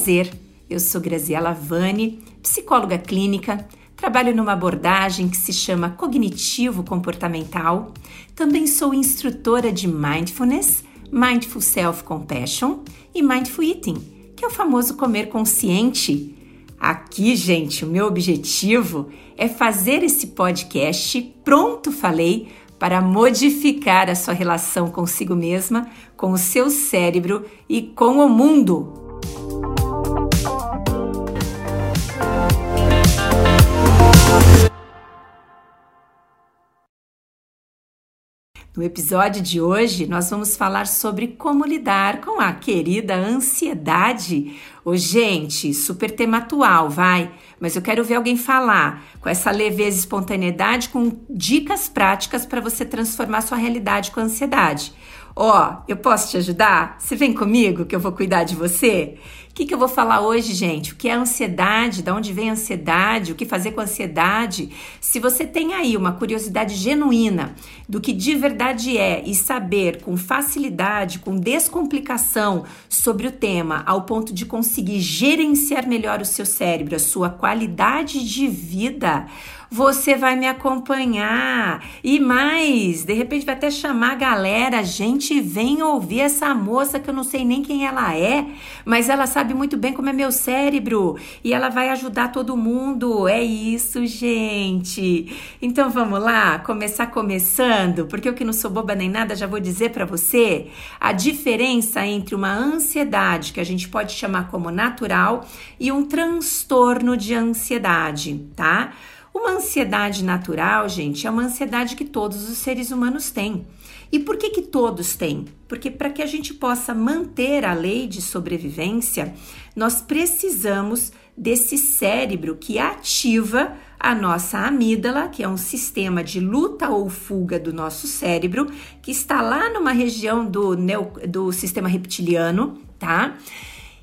prazer. Eu sou Graziela Vani, psicóloga clínica, trabalho numa abordagem que se chama cognitivo comportamental. Também sou instrutora de mindfulness, mindful self compassion e mindful eating, que é o famoso comer consciente. Aqui, gente, o meu objetivo é fazer esse podcast pronto falei para modificar a sua relação consigo mesma, com o seu cérebro e com o mundo. No episódio de hoje, nós vamos falar sobre como lidar com a querida ansiedade. Ô, gente, super tema atual, vai, mas eu quero ver alguém falar com essa leveza e espontaneidade com dicas práticas para você transformar sua realidade com a ansiedade. Ó, oh, eu posso te ajudar? Você vem comigo que eu vou cuidar de você? O que, que eu vou falar hoje, gente? O que é ansiedade? De onde vem a ansiedade? O que fazer com a ansiedade? Se você tem aí uma curiosidade genuína do que de verdade é e saber com facilidade, com descomplicação sobre o tema, ao ponto de conseguir gerenciar melhor o seu cérebro, a sua qualidade de vida, você vai me acompanhar. E mais, de repente vai até chamar a galera, gente, vem ouvir essa moça que eu não sei nem quem ela é, mas ela sabe muito bem como é meu cérebro e ela vai ajudar todo mundo. É isso, gente. Então vamos lá, começar começando, porque eu que não sou boba nem nada, já vou dizer para você a diferença entre uma ansiedade que a gente pode chamar como natural e um transtorno de ansiedade, tá? Uma ansiedade natural, gente, é uma ansiedade que todos os seres humanos têm. E por que que todos têm? Porque para que a gente possa manter a lei de sobrevivência, nós precisamos desse cérebro que ativa a nossa amígdala, que é um sistema de luta ou fuga do nosso cérebro, que está lá numa região do, do sistema reptiliano, tá?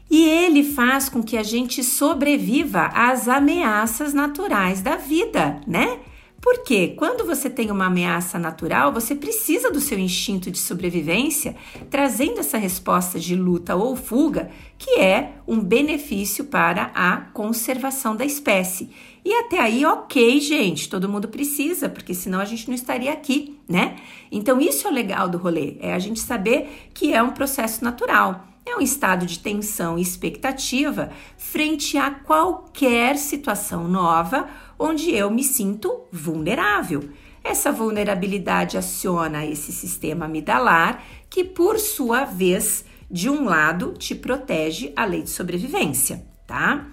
E ele faz com que a gente sobreviva às ameaças naturais da vida, né? Porque quando você tem uma ameaça natural, você precisa do seu instinto de sobrevivência, trazendo essa resposta de luta ou fuga, que é um benefício para a conservação da espécie. E até aí, ok, gente, todo mundo precisa, porque senão a gente não estaria aqui, né? Então, isso é o legal do rolê, é a gente saber que é um processo natural. É um estado de tensão e expectativa frente a qualquer situação nova onde eu me sinto vulnerável. Essa vulnerabilidade aciona esse sistema amidalar, que por sua vez, de um lado, te protege a lei de sobrevivência, tá?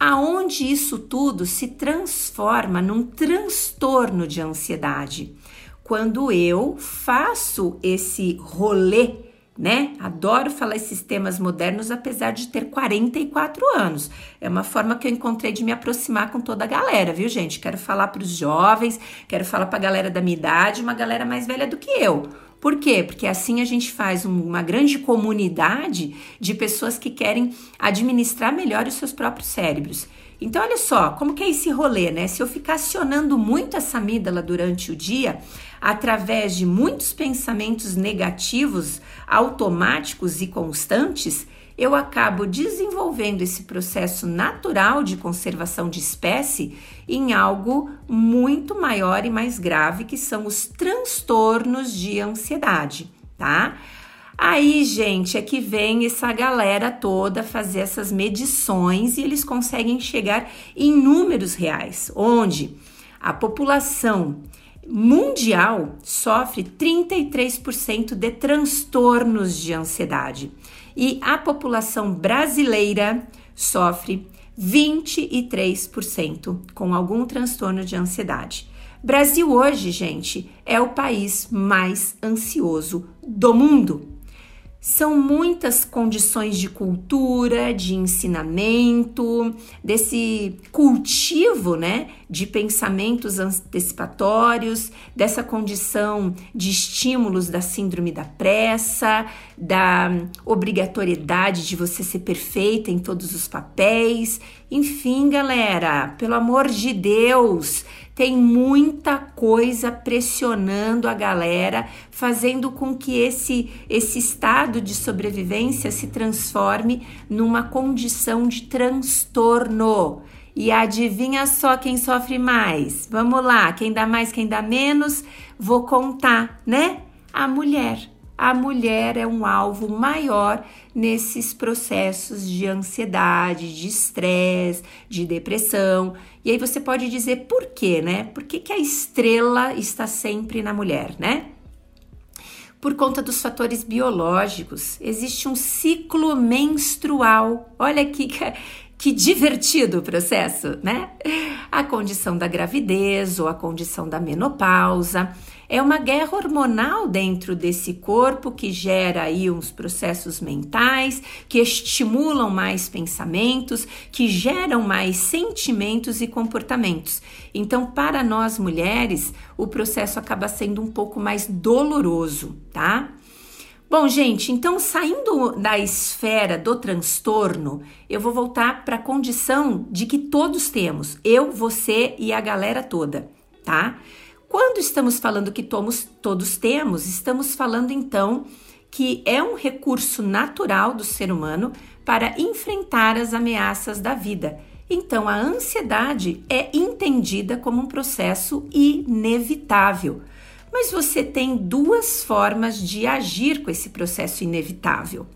Aonde isso tudo se transforma num transtorno de ansiedade? Quando eu faço esse rolê né? Adoro falar esses temas modernos, apesar de ter 44 anos. É uma forma que eu encontrei de me aproximar com toda a galera, viu, gente? Quero falar para os jovens, quero falar para a galera da minha idade, uma galera mais velha do que eu. Por quê? Porque assim a gente faz uma grande comunidade de pessoas que querem administrar melhor os seus próprios cérebros. Então, olha só, como que é esse rolê, né? Se eu ficar acionando muito essa amígdala durante o dia, através de muitos pensamentos negativos, automáticos e constantes, eu acabo desenvolvendo esse processo natural de conservação de espécie em algo muito maior e mais grave, que são os transtornos de ansiedade, tá? Aí, gente, é que vem essa galera toda fazer essas medições e eles conseguem chegar em números reais, onde a população mundial sofre 33% de transtornos de ansiedade e a população brasileira sofre 23% com algum transtorno de ansiedade. Brasil hoje, gente, é o país mais ansioso do mundo. São muitas condições de cultura, de ensinamento, desse cultivo, né, de pensamentos antecipatórios, dessa condição de estímulos da síndrome da pressa, da obrigatoriedade de você ser perfeita em todos os papéis. Enfim, galera, pelo amor de Deus, Tem muita coisa pressionando a galera, fazendo com que esse, esse estado de sobrevivência se transforme numa condição de transtorno. E adivinha só quem sofre mais? Vamos lá, quem dá mais, quem dá menos? Vou contar, né? A mulher a mulher é um alvo maior nesses processos de ansiedade, de estresse, de depressão. E aí você pode dizer por quê, né? Por que, que a estrela está sempre na mulher, né? Por conta dos fatores biológicos, existe um ciclo menstrual. Olha que, que divertido o processo, né? A condição da gravidez ou a condição da menopausa é uma guerra hormonal dentro desse corpo que gera aí uns processos mentais, que estimulam mais pensamentos, que geram mais sentimentos e comportamentos. Então, para nós mulheres, o processo acaba sendo um pouco mais doloroso, tá? Bom, gente, então saindo da esfera do transtorno, eu vou voltar para a condição de que todos temos, eu, você e a galera toda, tá? Quando estamos falando que tomos, todos temos, estamos falando então que é um recurso natural do ser humano para enfrentar as ameaças da vida. Então, a ansiedade é entendida como um processo inevitável. Mas você tem duas formas de agir com esse processo inevitável.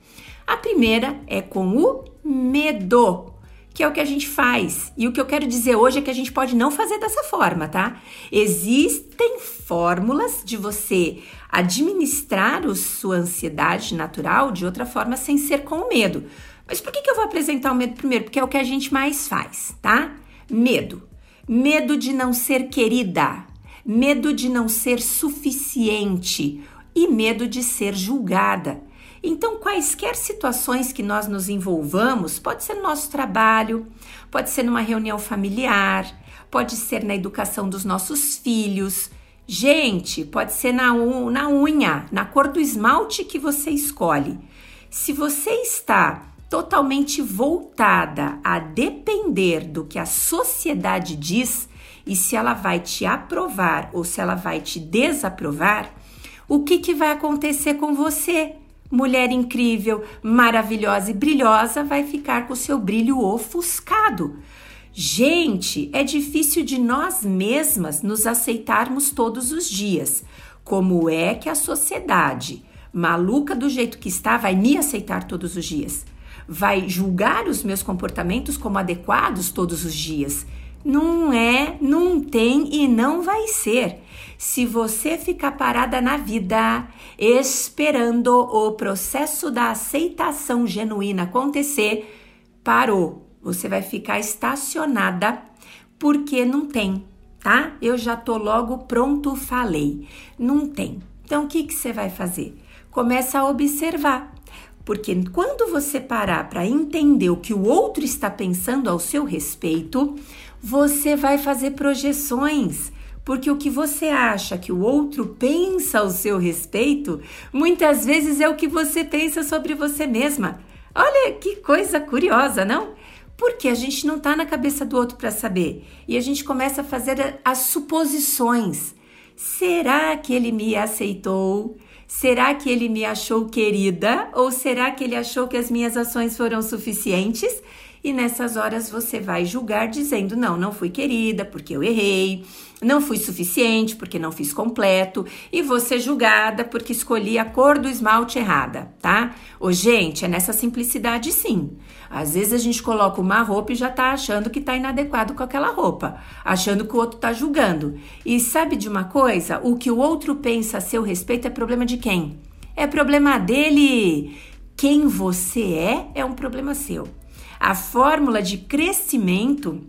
A primeira é com o medo que é o que a gente faz. E o que eu quero dizer hoje é que a gente pode não fazer dessa forma, tá? Existem fórmulas de você administrar a sua ansiedade natural de outra forma sem ser com o medo. Mas por que, que eu vou apresentar o medo primeiro? Porque é o que a gente mais faz, tá? Medo. Medo de não ser querida, medo de não ser suficiente e medo de ser julgada. Então, quaisquer situações que nós nos envolvamos, pode ser no nosso trabalho, pode ser numa reunião familiar, pode ser na educação dos nossos filhos. Gente, pode ser na, na unha, na cor do esmalte que você escolhe. Se você está totalmente voltada a depender do que a sociedade diz e se ela vai te aprovar ou se ela vai te desaprovar, o que, que vai acontecer com você? Mulher incrível, maravilhosa e brilhosa vai ficar com seu brilho ofuscado. Gente, é difícil de nós mesmas nos aceitarmos todos os dias. Como é que a sociedade, maluca do jeito que está, vai me aceitar todos os dias? Vai julgar os meus comportamentos como adequados todos os dias? Não é, não tem e não vai ser. Se você ficar parada na vida esperando o processo da aceitação genuína acontecer, parou. Você vai ficar estacionada porque não tem, tá? Eu já tô logo pronto, falei. Não tem. Então o que, que você vai fazer? Começa a observar. Porque quando você parar para entender o que o outro está pensando ao seu respeito, você vai fazer projeções, porque o que você acha que o outro pensa ao seu respeito, muitas vezes é o que você pensa sobre você mesma. Olha que coisa curiosa, não? Porque a gente não está na cabeça do outro para saber e a gente começa a fazer as suposições. Será que ele me aceitou? Será que ele me achou querida? Ou será que ele achou que as minhas ações foram suficientes? E nessas horas você vai julgar dizendo: não, não fui querida porque eu errei, não fui suficiente porque não fiz completo e você julgada porque escolhi a cor do esmalte errada, tá? Ô, gente, é nessa simplicidade sim. Às vezes a gente coloca uma roupa e já tá achando que tá inadequado com aquela roupa, achando que o outro tá julgando. E sabe de uma coisa? O que o outro pensa a seu respeito é problema de quem? É problema dele. Quem você é é um problema seu. A fórmula de crescimento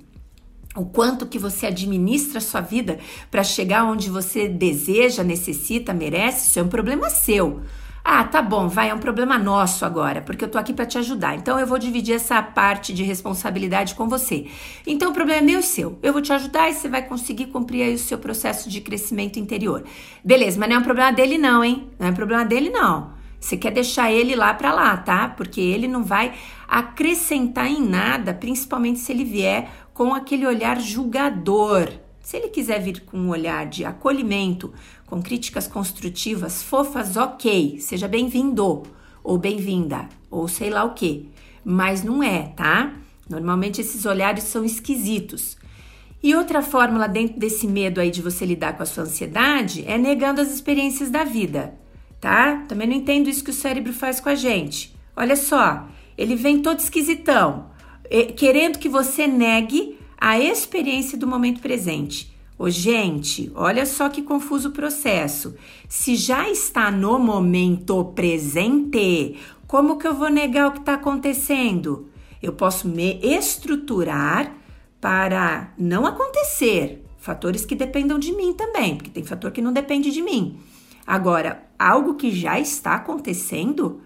o quanto que você administra a sua vida para chegar onde você deseja, necessita, merece, isso é um problema seu. Ah, tá bom, vai, é um problema nosso agora, porque eu tô aqui para te ajudar. Então eu vou dividir essa parte de responsabilidade com você. Então o problema é meu e seu. Eu vou te ajudar e você vai conseguir cumprir aí o seu processo de crescimento interior. Beleza, mas não é um problema dele não, hein? Não é um problema dele não. Você quer deixar ele lá para lá, tá? Porque ele não vai acrescentar em nada, principalmente se ele vier com aquele olhar julgador, Se ele quiser vir com um olhar de acolhimento, com críticas construtivas, fofas, ok, seja bem-vindo ou bem-vinda, ou sei lá o que. Mas não é, tá? Normalmente esses olhares são esquisitos. E outra fórmula dentro desse medo aí de você lidar com a sua ansiedade é negando as experiências da vida, tá? Também não entendo isso que o cérebro faz com a gente. Olha só, ele vem todo esquisitão, querendo que você negue a experiência do momento presente. Ô, gente, olha só que confuso o processo. Se já está no momento presente, como que eu vou negar o que está acontecendo? Eu posso me estruturar para não acontecer. Fatores que dependam de mim também, porque tem fator que não depende de mim. Agora, algo que já está acontecendo,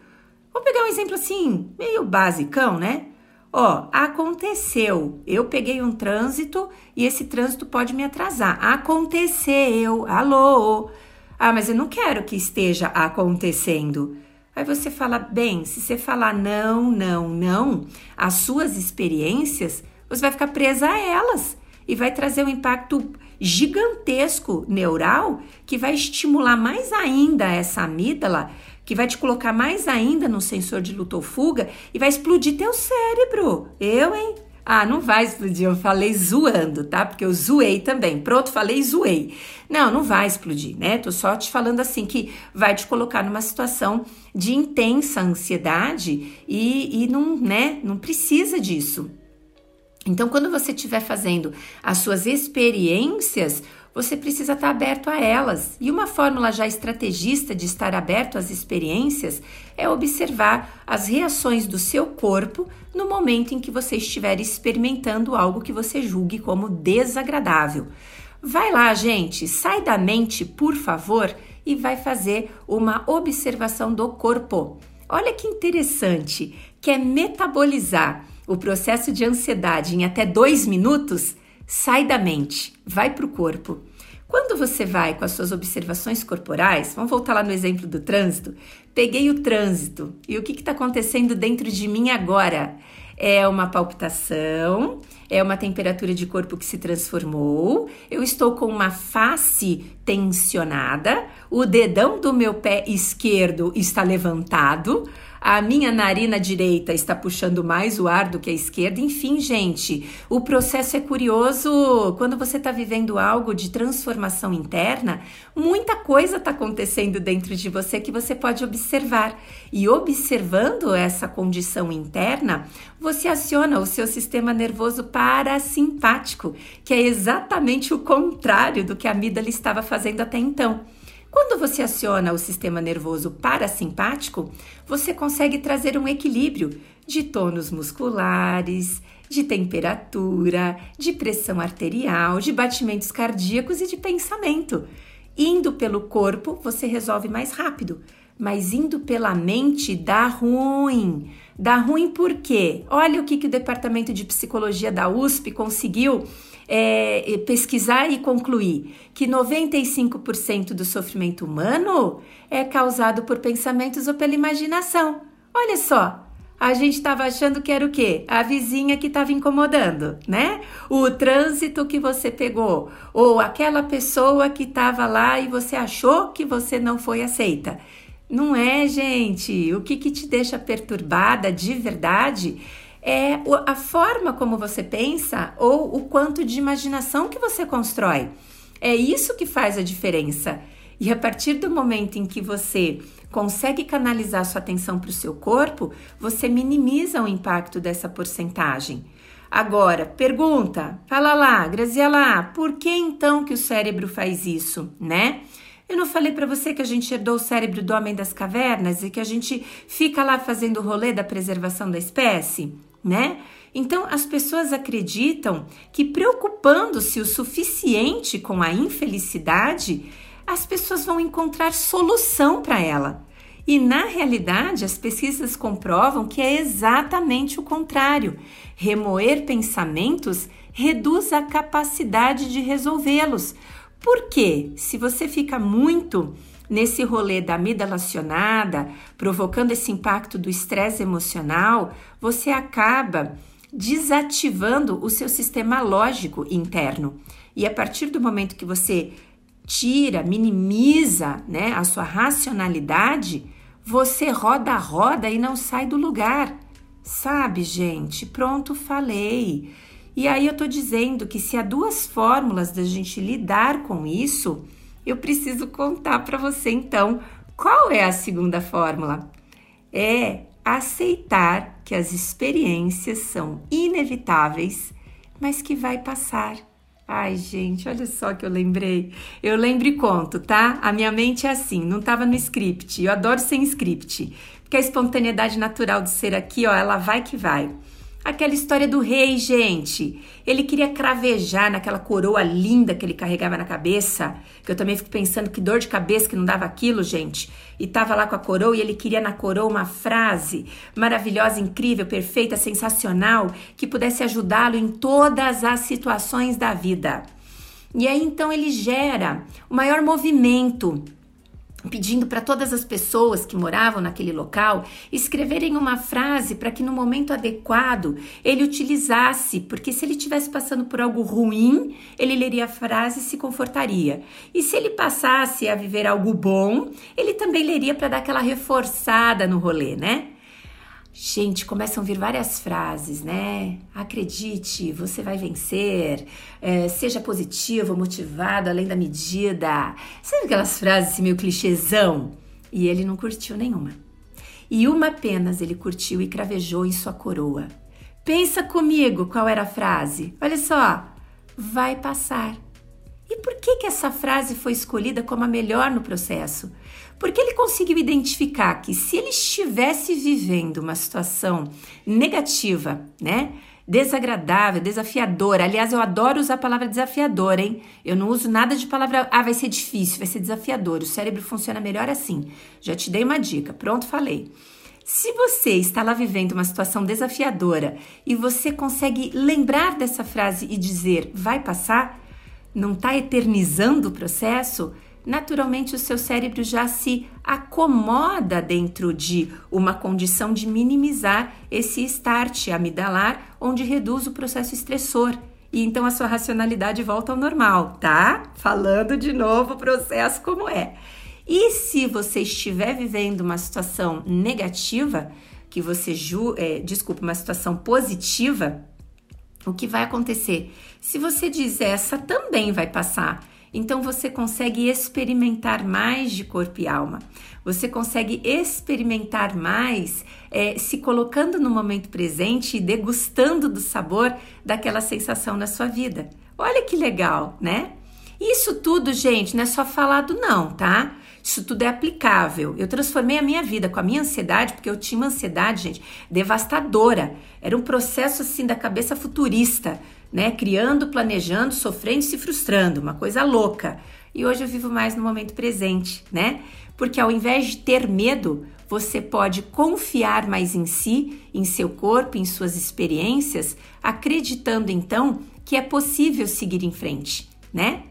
vou pegar um exemplo assim, meio basicão, né? Ó, aconteceu. Eu peguei um trânsito e esse trânsito pode me atrasar. Aconteceu. Alô. Ah, mas eu não quero que esteja acontecendo. Aí você fala, bem, se você falar não, não, não, as suas experiências, você vai ficar presa a elas e vai trazer um impacto gigantesco neural que vai estimular mais ainda essa amígdala que vai te colocar mais ainda no sensor de luta ou fuga e vai explodir teu cérebro. Eu, hein? Ah, não vai explodir, eu falei zoando, tá? Porque eu zoei também. Pronto, falei zoei. Não, não vai explodir, né? Tô só te falando assim que vai te colocar numa situação de intensa ansiedade e, e não, né? Não precisa disso. Então, quando você estiver fazendo as suas experiências, você precisa estar aberto a elas. E uma fórmula já estrategista de estar aberto às experiências é observar as reações do seu corpo no momento em que você estiver experimentando algo que você julgue como desagradável. Vai lá, gente, sai da mente, por favor, e vai fazer uma observação do corpo. Olha que interessante, que é metabolizar o processo de ansiedade em até dois minutos sai da mente, vai para o corpo. Quando você vai com as suas observações corporais, vamos voltar lá no exemplo do trânsito. Peguei o trânsito e o que está acontecendo dentro de mim agora? É uma palpitação, é uma temperatura de corpo que se transformou, eu estou com uma face tensionada, o dedão do meu pé esquerdo está levantado, a minha narina direita está puxando mais o ar do que a esquerda. Enfim, gente, o processo é curioso. Quando você está vivendo algo de transformação interna, muita coisa está acontecendo dentro de você que você pode observar. E observando essa condição interna, você aciona o seu sistema nervoso parasimpático, que é exatamente o contrário do que a amígdala estava fazendo até então. Quando você aciona o sistema nervoso parasimpático, você consegue trazer um equilíbrio de tônus musculares, de temperatura, de pressão arterial, de batimentos cardíacos e de pensamento. Indo pelo corpo, você resolve mais rápido, mas indo pela mente dá ruim. Dá ruim por quê? Olha o que, que o departamento de psicologia da USP conseguiu é, pesquisar e concluir que 95% do sofrimento humano é causado por pensamentos ou pela imaginação. Olha só, a gente estava achando que era o quê? A vizinha que estava incomodando, né? O trânsito que você pegou, ou aquela pessoa que estava lá e você achou que você não foi aceita. Não é, gente. O que, que te deixa perturbada de verdade é a forma como você pensa ou o quanto de imaginação que você constrói. É isso que faz a diferença. E a partir do momento em que você consegue canalizar sua atenção para o seu corpo, você minimiza o impacto dessa porcentagem. Agora, pergunta, fala lá, Graziela, por que então que o cérebro faz isso, né? Eu não falei para você que a gente herdou o cérebro do homem das cavernas e que a gente fica lá fazendo o rolê da preservação da espécie? Né? Então as pessoas acreditam que preocupando-se o suficiente com a infelicidade, as pessoas vão encontrar solução para ela. E na realidade, as pesquisas comprovam que é exatamente o contrário. Remoer pensamentos reduz a capacidade de resolvê-los. Porque se você fica muito nesse rolê da amígdala acionada, provocando esse impacto do estresse emocional, você acaba desativando o seu sistema lógico interno. E a partir do momento que você tira, minimiza, né, a sua racionalidade, você roda a roda e não sai do lugar. Sabe, gente? Pronto, falei. E aí eu tô dizendo que se há duas fórmulas da gente lidar com isso, eu preciso contar para você então qual é a segunda fórmula. É aceitar que as experiências são inevitáveis, mas que vai passar. Ai, gente, olha só que eu lembrei. Eu lembro e conto, tá? A minha mente é assim, não estava no script. Eu adoro sem script, porque a espontaneidade natural do ser aqui, ó, ela vai que vai. Aquela história do rei, gente. Ele queria cravejar naquela coroa linda que ele carregava na cabeça. Que eu também fico pensando que dor de cabeça que não dava aquilo, gente. E tava lá com a coroa e ele queria na coroa uma frase maravilhosa, incrível, perfeita, sensacional, que pudesse ajudá-lo em todas as situações da vida. E aí então ele gera o maior movimento pedindo para todas as pessoas que moravam naquele local escreverem uma frase para que no momento adequado ele utilizasse, porque se ele estivesse passando por algo ruim, ele leria a frase e se confortaria. E se ele passasse a viver algo bom, ele também leria para dar aquela reforçada no rolê, né? Gente, começam a vir várias frases, né? Acredite, você vai vencer, é, seja positivo, motivado, além da medida. Sabe aquelas frases assim, meio clichêzão? E ele não curtiu nenhuma. E uma apenas ele curtiu e cravejou em sua coroa. Pensa comigo qual era a frase. Olha só, vai passar. E por que, que essa frase foi escolhida como a melhor no processo? Porque ele conseguiu identificar que se ele estivesse vivendo uma situação negativa, né? Desagradável, desafiadora. Aliás, eu adoro usar a palavra desafiador, hein? Eu não uso nada de palavra, ah, vai ser difícil, vai ser desafiador. O cérebro funciona melhor assim. Já te dei uma dica. Pronto, falei. Se você está lá vivendo uma situação desafiadora e você consegue lembrar dessa frase e dizer vai passar, não está eternizando o processo, naturalmente o seu cérebro já se acomoda dentro de uma condição de minimizar esse start amidalar, onde reduz o processo estressor. E então a sua racionalidade volta ao normal, tá? Falando de novo o processo como é. E se você estiver vivendo uma situação negativa, que você ju é, desculpa, uma situação positiva, o que vai acontecer? Se você diz essa também vai passar, então você consegue experimentar mais de corpo e alma. Você consegue experimentar mais é, se colocando no momento presente e degustando do sabor daquela sensação na sua vida. Olha que legal, né? Isso tudo, gente, não é só falado, não, tá? Isso tudo é aplicável. Eu transformei a minha vida com a minha ansiedade, porque eu tinha uma ansiedade, gente, devastadora. Era um processo assim da cabeça futurista né? Criando, planejando, sofrendo e se frustrando, uma coisa louca. E hoje eu vivo mais no momento presente, né? Porque ao invés de ter medo, você pode confiar mais em si, em seu corpo, em suas experiências, acreditando então que é possível seguir em frente, né?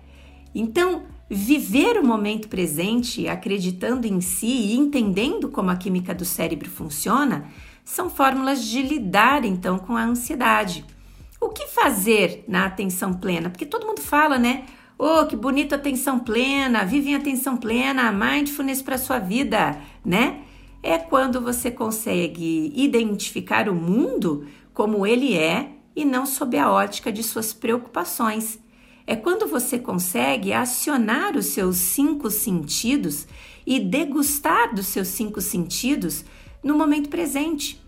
Então, viver o momento presente, acreditando em si e entendendo como a química do cérebro funciona, são fórmulas de lidar então com a ansiedade. O que fazer na atenção plena? Porque todo mundo fala, né? Oh, que bonito atenção plena, vive em atenção plena, mindfulness para sua vida, né? É quando você consegue identificar o mundo como ele é e não sob a ótica de suas preocupações. É quando você consegue acionar os seus cinco sentidos e degustar dos seus cinco sentidos no momento presente.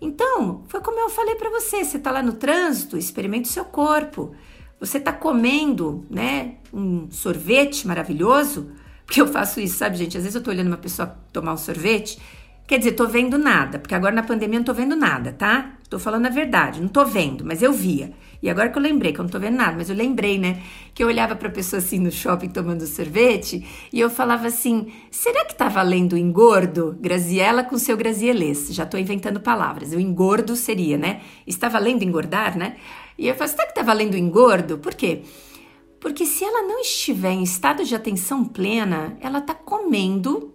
Então, foi como eu falei para você, você está lá no trânsito, experimente o seu corpo. Você está comendo, né, um sorvete maravilhoso, porque eu faço isso, sabe, gente? Às vezes eu estou olhando uma pessoa tomar um sorvete, quer dizer, tô vendo nada, porque agora na pandemia eu não tô vendo nada, tá? Tô falando a verdade, não tô vendo, mas eu via. E agora que eu lembrei, que eu não tô vendo nada, mas eu lembrei, né? Que eu olhava pra pessoa assim no shopping tomando sorvete e eu falava assim: será que tá valendo engordo? Graziela com seu grazielês. Já tô inventando palavras. O engordo seria, né? Está valendo engordar, né? E eu falo: será que tá valendo engordo? Por quê? Porque se ela não estiver em estado de atenção plena, ela tá comendo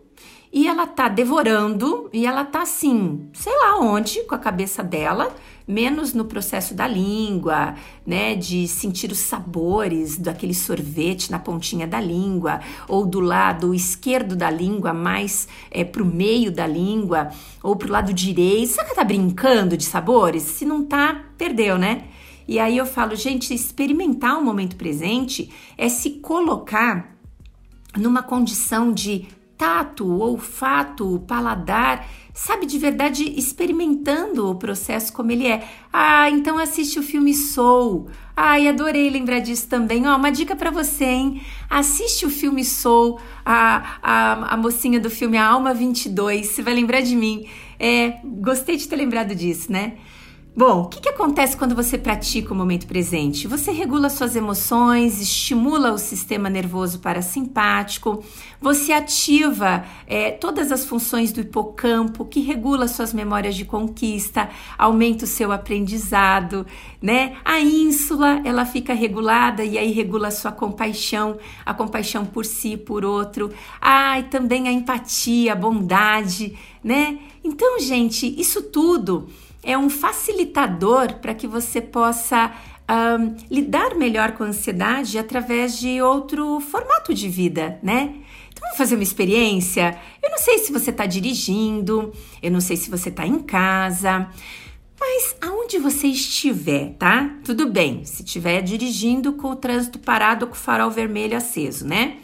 e ela tá devorando e ela tá assim, sei lá onde, com a cabeça dela, menos no processo da língua, né, de sentir os sabores daquele sorvete na pontinha da língua, ou do lado esquerdo da língua, mais é, pro meio da língua, ou pro lado direito. Será que tá brincando de sabores? Se não tá, perdeu, né? E aí eu falo, gente, experimentar o momento presente é se colocar numa condição de tato, olfato, paladar, sabe, de verdade experimentando o processo como ele é. Ah, então assiste o filme Soul. Ai, adorei lembrar disso também. Ó, uma dica para você, hein? Assiste o filme Soul, a, a, a mocinha do filme A Alma 22, você vai lembrar de mim. É, gostei de ter lembrado disso, né? Bom, o que, que, acontece quando você pratica o momento presente? Você regula suas emoções, estimula o sistema nervoso parasimpático, você ativa é, todas as funções do hipocampo, que regula suas memórias de conquista, aumenta o seu aprendizado, né? A ínsula, ela fica regulada e aí regula a sua compaixão, a compaixão por si, por outro. Ah, e também a empatia, a bondade, né? Então, gente, isso tudo é um facilitador para que você possa um, lidar melhor com a ansiedade através de outro formato de vida, né? Então, vamos fazer uma experiência. Eu não sei se você está dirigindo, eu não sei se você está em casa, mas aonde você estiver, tá? Tudo bem, se estiver dirigindo com o trânsito parado com o farol vermelho aceso, né?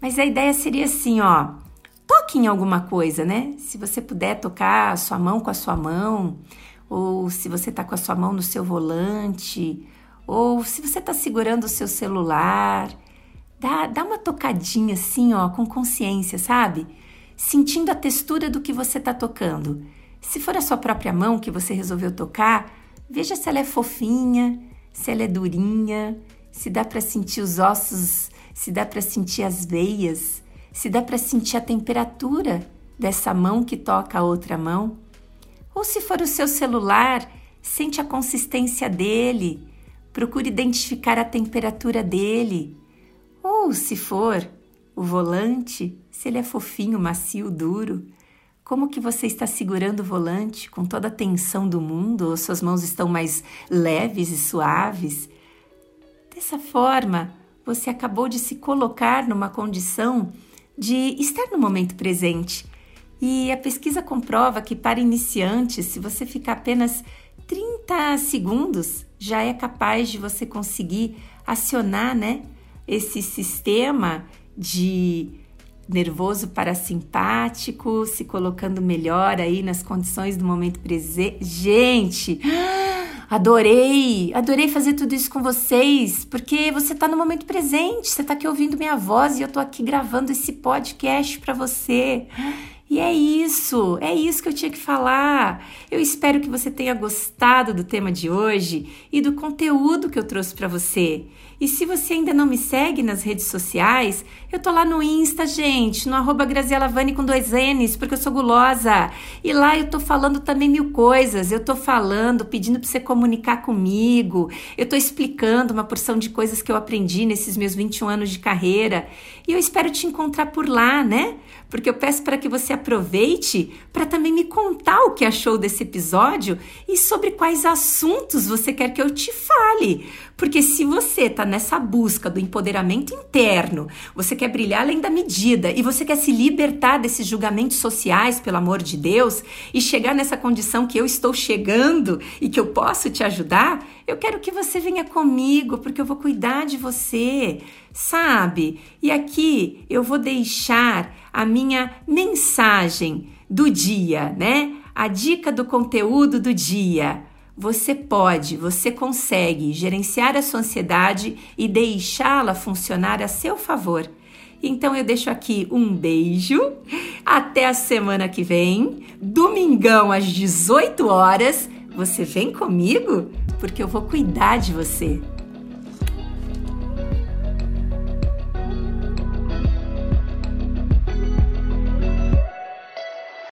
Mas a ideia seria assim, ó. Toque em alguma coisa, né? Se você puder tocar a sua mão com a sua mão, ou se você está com a sua mão no seu volante, ou se você está segurando o seu celular, dá, dá uma tocadinha assim, ó, com consciência, sabe? Sentindo a textura do que você está tocando. Se for a sua própria mão que você resolveu tocar, veja se ela é fofinha, se ela é durinha, se dá para sentir os ossos, se dá para sentir as veias, se dá para sentir a temperatura dessa mão que toca a outra mão. Ou se for o seu celular, sente a consistência dele, procure identificar a temperatura dele. Ou se for o volante, se ele é fofinho, macio, duro, como que você está segurando o volante com toda a tensão do mundo ou suas mãos estão mais leves e suaves? Dessa forma, você acabou de se colocar numa condição de estar no momento presente e a pesquisa comprova que para iniciantes, se você ficar apenas 30 segundos, já é capaz de você conseguir acionar, né, esse sistema de nervoso parasimpático, se colocando melhor aí nas condições do momento presente. Gente, adorei, adorei fazer tudo isso com vocês, porque você está no momento presente, você está aqui ouvindo minha voz e eu estou aqui gravando esse podcast para você. E é isso, é isso que eu tinha que falar. Eu espero que você tenha gostado do tema de hoje e do conteúdo que eu trouxe para você. E se você ainda não me segue nas redes sociais, eu tô lá no Insta, gente, no arroba Graziela Vani com dois N's, porque eu sou gulosa. E lá eu tô falando também mil coisas. Eu tô falando, pedindo para você comunicar comigo. Eu tô explicando uma porção de coisas que eu aprendi nesses meus 21 anos de carreira. E eu espero te encontrar por lá, né? Porque eu peço para que você aproveite para também me contar o que achou desse episódio e sobre quais assuntos você quer que eu te fale. Porque se você está nessa busca do empoderamento interno, você quer brilhar além da medida e você quer se libertar desses julgamentos sociais, pelo amor de Deus, e chegar nessa condição que eu estou chegando e que eu posso te ajudar, eu quero que você venha comigo, porque eu vou cuidar de você, sabe? E aqui eu vou deixar a minha mensagem do dia, né? A dica do conteúdo do dia. Você pode, você consegue gerenciar a sua ansiedade e deixá-la funcionar a seu favor. Então eu deixo aqui um beijo. Até a semana que vem, domingão às 18 horas. Você vem comigo? Porque eu vou cuidar de você.